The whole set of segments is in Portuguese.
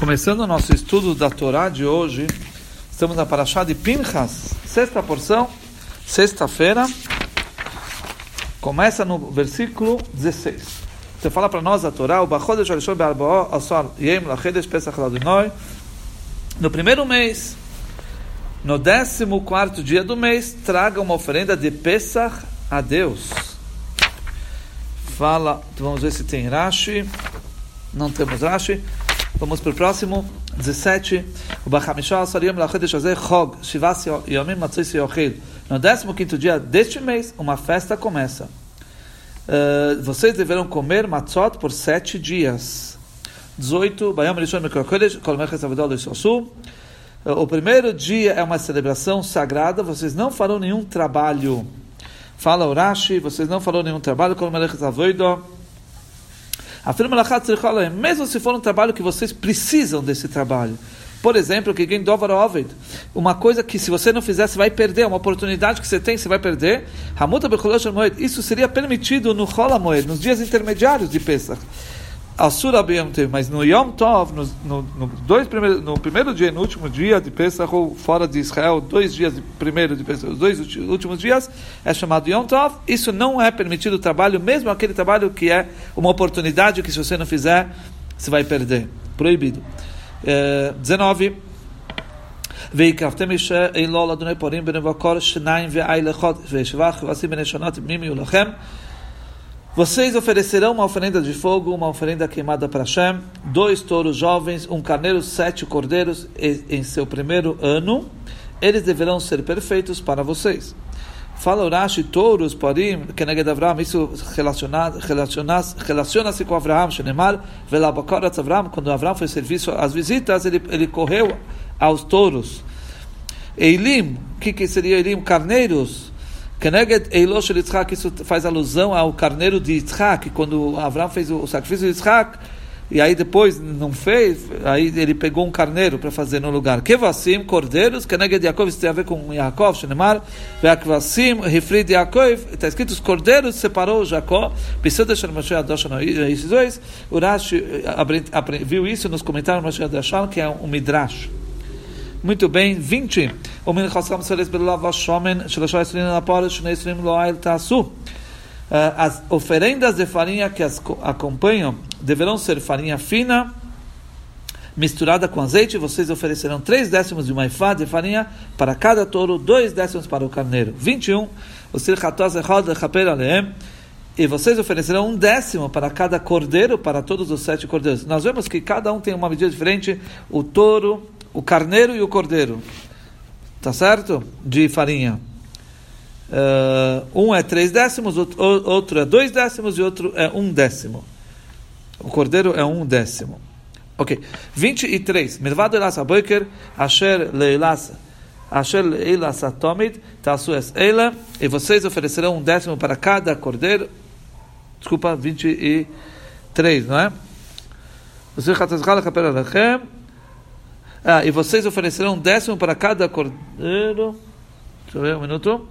Começando o nosso estudo da Torá de hoje, estamos na Parashá de Pinchas, sexta porção, sexta-feira, começa no versículo 16. Você fala para nós a Torá, o Bachodesh Arishon Asar Yem Pesach no primeiro mês, no décimo quarto dia do mês, traga uma oferenda de Pesach a Deus. Fala, vamos ver se tem Rashi, não temos Rashi. Vamos para o próximo, 17. O Bachamisha Asariam Lachedesh Azeh Chog, Shivas Yomim Matzis Yochid. No 15 dia deste mês, uma festa começa. Uh, vocês deverão comer matzot por sete dias. 18. Bayam Rishon Mikrokodesh, Kol Meches Avedol Sosu. O primeiro dia é uma celebração sagrada, vocês não farão nenhum trabalho. Fala Urashi, vocês não farão nenhum trabalho, Kol Meches Avedol mesmo se for um trabalho que vocês precisam desse trabalho. Por exemplo, que dovar ovid, uma coisa que se você não fizer, você vai perder, uma oportunidade que você tem, você vai perder. Isso seria permitido no Cholamoed, nos dias intermediários de Pesach. Asura mas no Yom Tov, no, no, no, dois primeiros, no primeiro dia e no último dia de Pesach, ou fora de Israel, dois dias de primeiro de Pesach, os dois últimos dias, é chamado Yom Tov. Isso não é permitido o trabalho, mesmo aquele trabalho que é uma oportunidade que se você não fizer, você vai perder. Proibido. É, 19. ויקפתם אישה אלו לאדוני פורים בנבקור שניים ואי לחוד ושבח ועשים בני שונות מימי ולכם vocês oferecerão uma oferenda de fogo, uma oferenda queimada para Hashem, dois touros jovens, um carneiro, sete cordeiros em seu primeiro ano. Eles deverão ser perfeitos para vocês. Fala Urashi, touros, parim, Keneged Avram, isso relaciona-se relaciona com Avraham, Shenemar, Velabakoratz Avram, quando Avram foi serviço às visitas, ele, ele correu aos touros. Eilim, o que, que seria Eilim? Carneiros, Keneged Eilosh Yitzhak, isso faz alusão ao carneiro de Yitzhak, quando Abraão fez o sacrifício de Yitzhak, e aí depois não fez, aí ele pegou um carneiro para fazer no lugar. Kevassim, cordeiros, Keneged Yaakov, isso tem a ver com Yaakov, Shenemar, Veakvassim, Rifrid Yaakov, está escrito os cordeiros separou Jacó, deixar Moshe Adoshan, esses dois, Urashi viu isso nos comentários Moshe Adoshan, que é um midrash. Muito bem, 20. As oferendas de farinha que as acompanham deverão ser farinha fina, misturada com azeite. Vocês oferecerão três décimos de uma ifá de farinha para cada touro, dois décimos para o carneiro. 21. E vocês oferecerão um décimo para cada cordeiro, para todos os sete cordeiros. Nós vemos que cada um tem uma medida diferente. O touro, o carneiro e o cordeiro. Tá certo? De farinha. Uh, um é três décimos, outro é dois décimos e outro é um décimo. O cordeiro é um décimo. Ok. 23. Milvado elas aboiker, asher leilas, asher leilas atomid, tasu es eila, e vocês oferecerão um décimo para cada cordeiro. Desculpa, 23, não é? Você ah, e vocês oferecerão um décimo para cada cordeiro. Deixa eu ver um minuto.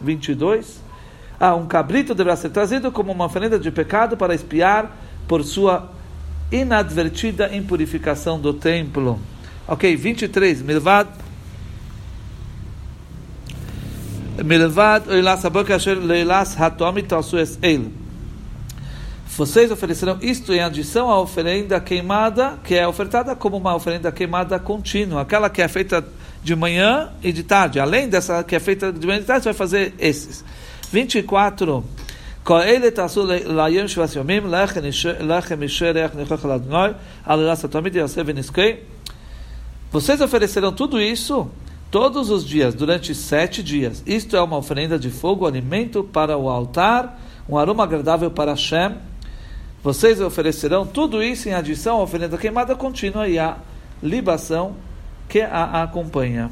22. Ah, um cabrito deverá ser trazido como uma oferenda de pecado para espiar por sua inadvertida impurificação do templo. Ok, 23. Milvad. Milvad oilas aboka asher leilas hatomit tasu es el. Vocês oferecerão isto em adição à oferenda queimada, que é ofertada como uma oferenda queimada contínua, aquela que é feita de manhã e de tarde. Além dessa que é feita de manhã e de tarde, você vai fazer esses. 24. Vocês oferecerão tudo isso todos os dias, durante sete dias. Isto é uma oferenda de fogo, alimento para o altar, um aroma agradável para Hashem vocês oferecerão tudo isso em adição à oferenda queimada contínua e à libação que a acompanha.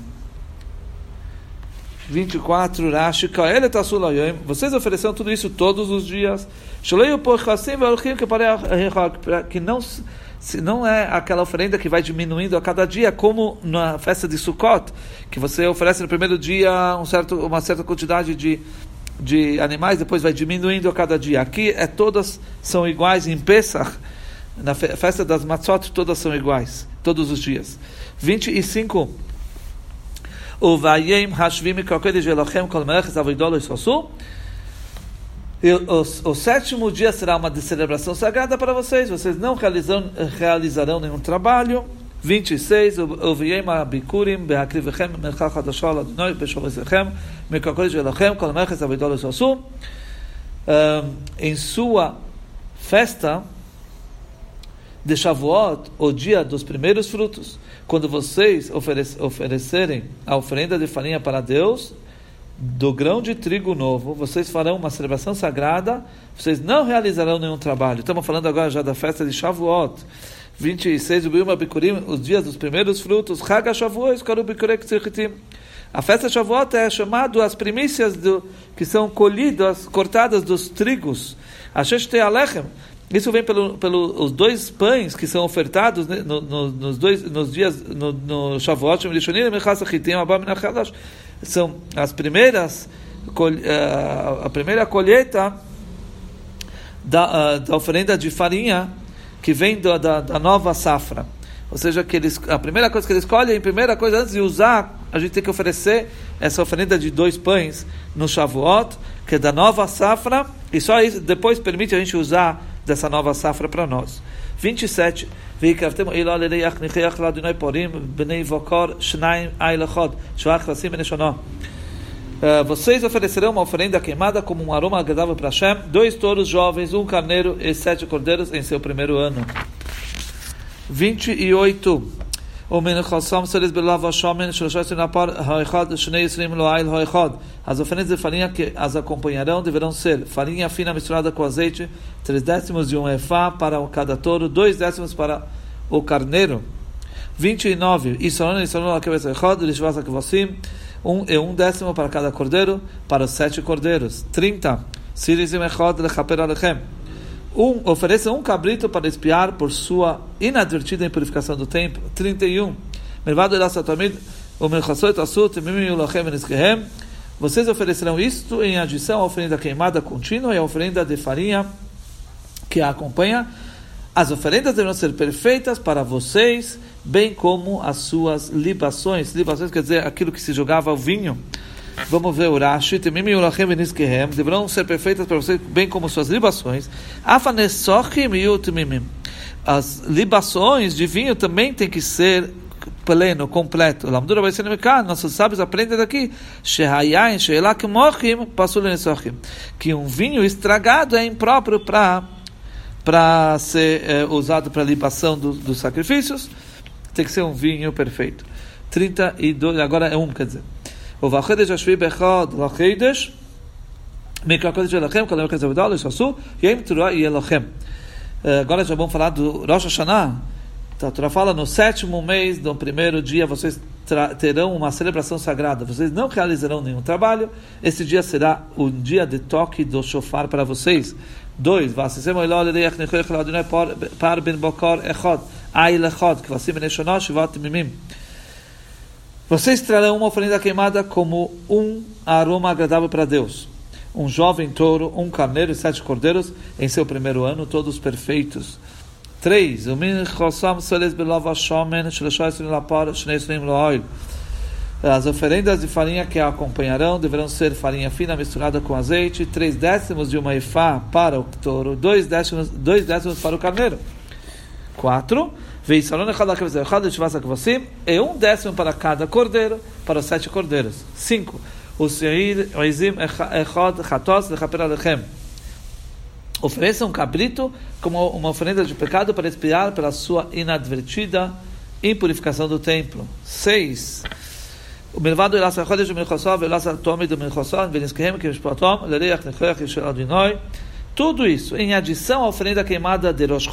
24, Rashi, vocês ofereceram tudo isso todos os dias. Que não, se não é aquela oferenda que vai diminuindo a cada dia, como na festa de Sukkot, que você oferece no primeiro dia um certo, uma certa quantidade de de animais, depois vai diminuindo a cada dia. Aqui é todas são iguais em Pesach. Na festa das matzot, todas são iguais, todos os dias. 25. O Vayem Hashvim Kol. O, sétimo dia será uma celebração sagrada para vocês. Vocês não realizarão, realizarão nenhum trabalho. 26, וביים הביקורים בהקריבכם מלכה חדשה לאדוני בשובזכם מקרקודת שלכם כל המכס אבידו לסוסו. Em sua festa de Shavuot, o dia dos primeiros frutos, quando vocês oferecerem a oferenda de farinha para Deus, do grão de trigo novo, vocês farão uma celebração sagrada, vocês não realizarão nenhum trabalho. Estamos falando agora já da festa de Shavuot. 26 de Biuma Bikurim, os dias dos primeiros frutos, Haga Shavuot, A festa Shavuot é chamado as primícias do, que são colhidas, cortadas dos trigos. Asheshte Alechem. Isso vem pelos pelo, dois pães que são ofertados né, no, no, nos, dois, nos dias no, no Shavuot, são as primeiras eh, a primeira colheita da, eh, da oferenda de farinha que vem da, da, da, nova safra. Ou seja, que eles, a primeira coisa que eles escolhem, a primeira coisa antes de usar, a gente tem que oferecer essa oferenda de dois pães no Shavuot, que é da nova safra, e só isso depois permite a gente usar dessa nova safra para nós. 27. Uh, vocês oferecerão uma oferenda queimada como um aroma agradável para Hashem, dois touros jovens, um carneiro e sete cordeiros em seu primeiro ano. 28. As oferendas de farinha que as acompanharão deverão ser farinha fina misturada com azeite, três décimos de um efá para cada touro, dois décimos para o carneiro. 29. Isaron, Isaron, Akebes Echad, Lishvas Akvosim, um e um décimo para cada cordeiro, para os sete cordeiros. 30. Sirizim echod lechaper alechem. Um, ofereça um cabrito para espiar por sua inadvertida impurificação do templo. 31. Mervado elasatamid, o asut. Vocês oferecerão isto em adição à oferenda queimada contínua e à oferenda de farinha que a acompanha. As oferendas deverão ser perfeitas para vocês bem como as suas libações. Libações quer dizer aquilo que se jogava ao vinho. Vamos ver o Rashi. Deverão ser perfeitas para você, bem como suas libações. As libações de vinho também tem que ser pleno, completo. Nossos sábios aprendem daqui que um vinho estragado é impróprio para para ser é, usado para libação do, dos sacrifícios tem que ser um vinho perfeito. 32, agora é um, quer dizer. O Vachedesh Ashvi Bechad Vachedesh Mikakodesh Elochem Kadam Kaz Avodal Yishasu Yem Torah Yelochem Agora já vamos falar do Rosh Hashanah. Então, a Torá fala, no sétimo mês do primeiro dia, vocês terão uma celebração sagrada. Vocês não realizarão nenhum trabalho. Esse dia será o dia de toque do shofar para vocês. Ben bokor echod. Vocês trarão uma oferenda queimada como um aroma agradável para Deus. Um jovem touro, um carneiro e sete cordeiros em seu primeiro ano, todos perfeitos. 3. As oferendas de farinha que a acompanharão deverão ser farinha fina misturada com azeite, três décimos de uma ifá para o touro, dois décimos, dois décimos para o carneiro quatro. E um décimo para cada cordeiro, para os sete cordeiros. 5. Ofereça um cabrito como uma oferenda de pecado para expiar pela sua inadvertida impurificação do templo. Seis. O melvado irá ser Chodesh do Milchossov, irá ser Tome do Milchossov, Veniskhem, Kishpatom, Leriach, Israel Yishel Adinoi, tudo isso em adição à oferenda queimada de Rosh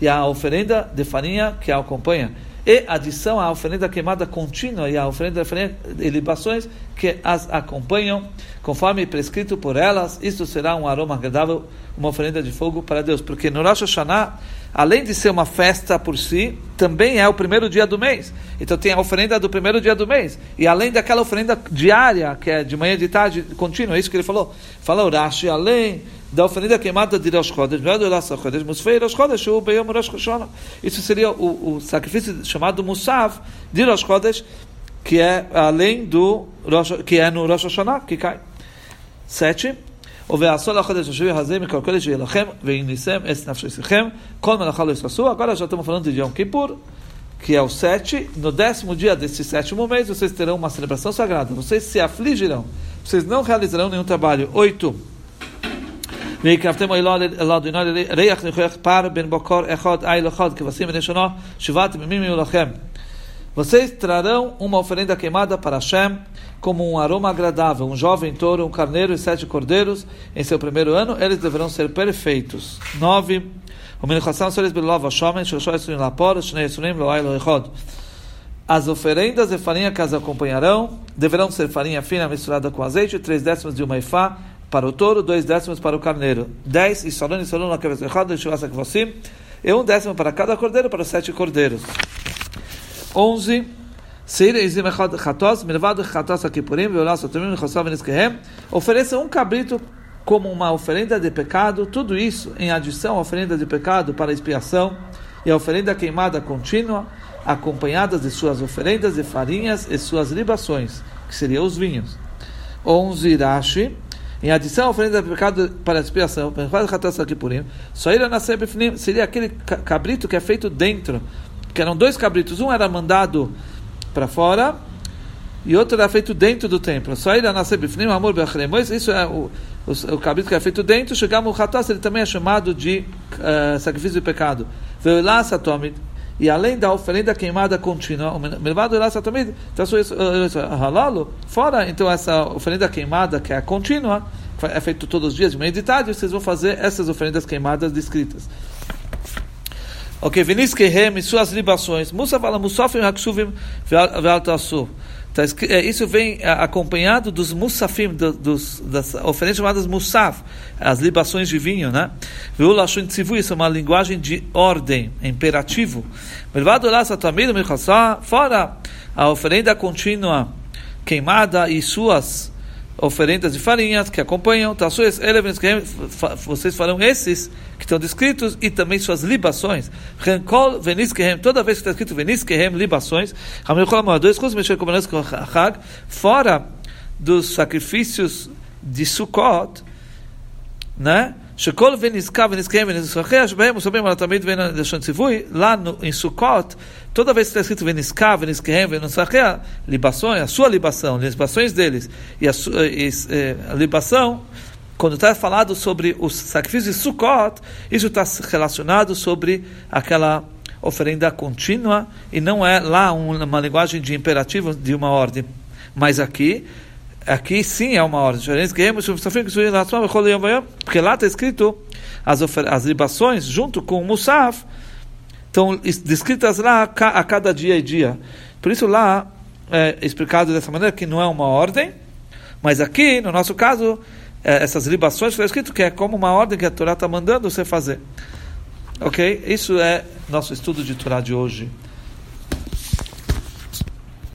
e à oferenda de farinha que a acompanha. E adição à oferenda queimada contínua e à oferenda de libações que as acompanham, conforme prescrito por elas, isto será um aroma agradável, uma oferenda de fogo para Deus. Porque no Rosh Hashanah, além de ser uma festa por si, também é o primeiro dia do mês. Então tem a oferenda do primeiro dia do mês. E além daquela oferenda diária, que é de manhã e de tarde, contínua, é isso que ele falou. Falou Rashi, além da oferenda queimada de Rosh Chodesh, do Rosh Chodesh, Musfei Rosh Chodesh, o Beyom Rosh Hashanah. Isso seria o, o, sacrifício chamado Musav de Rosh Chodesh, que é além do Rosh, que é no Rosh Hashanah, que cai. Sete. ובעשור לחודש השביעי הזה מכל קודש יהיה לכם, והניסם את נפשכם, כל מלאכה לא יעשו. Agora já estamos falando de Yom Kippur, que é o sete. No décimo dia desse sétimo mês, vocês terão uma celebração sagrada. Vocês se afligirão. Vocês não realizarão nenhum trabalho. Oito. ויקרבתם אלא אדוני ריח ניחוח פר בין בוקר אחד איל אחד כבשים בני שנה שבעת ימים יהיו לכם vocês trarão uma oferenda queimada para Hashem como um aroma agradável, um jovem touro, um carneiro e sete cordeiros em seu primeiro ano, eles deverão ser perfeitos. 9. As oferendas de farinha que as acompanharão deverão ser farinha fina misturada com azeite, três décimos de uma ifá para o touro, dois décimos para o carneiro. 10. E um décimo para cada cordeiro, para os sete cordeiros. 11. Ofereça um cabrito como uma oferenda de pecado, tudo isso em adição à oferenda de pecado para expiação e a oferenda queimada contínua, acompanhadas de suas oferendas de farinhas e suas libações, que seriam os vinhos. 11. Rashi, em adição à oferenda de pecado para expiação, seria aquele cabrito que é feito dentro que eram dois cabritos, um era mandado para fora e outro era feito dentro do templo. Ele nascer amor Isso é o, o, o cabrito que é feito dentro. Chegamos o ele também é chamado de uh, sacrifício de pecado. Veio lá e além da oferenda queimada contínua, satomid, então halalo fora. Então essa oferenda queimada que é contínua é feito todos os dias de meio de tarde. Vocês vão fazer essas oferendas queimadas descritas. Ok, Vinis Kehem e suas libações. Musa fala Musafim Haksuvim Ve'altasu. Tá é, isso vem é, acompanhado dos musafim, dos, das oferendas chamadas musaf, as libações de vinho, né? Ve'ulashun tzivu, isso é uma linguagem de ordem, imperativo. Fora a oferenda contínua, queimada e suas oferendas de farinhas que acompanham, vocês farão esses que estão descritos e também suas libações. Toda vez que está escrito veniskehem, libações, fora dos sacrifícios de Sukkot, né? שכל ונזכר ונזכיהם ונזכחיה שבהם מוסבים על התמיד ואין לשון ציווי, לנו em Sukkot, toda vez que está escrito ונזכר ונזכיהם ונזכחיה, libações, a sua libação, libações deles, e a, e, a libação, quando está falado sobre os sacrifícios de Sukkot, isso está relacionado sobre aquela oferenda contínua e não é lá uma linguagem de imperativo de uma ordem. Mas aqui Aqui sim é uma ordem. Porque lá está escrito as, as libações junto com o Musaf estão descritas lá a cada dia e dia. Por isso lá é explicado dessa maneira que não é uma ordem, mas aqui, no nosso caso, é, essas libações está escrito que é como uma ordem que a Torá está mandando você fazer. Ok? Isso é nosso estudo de Torá de hoje.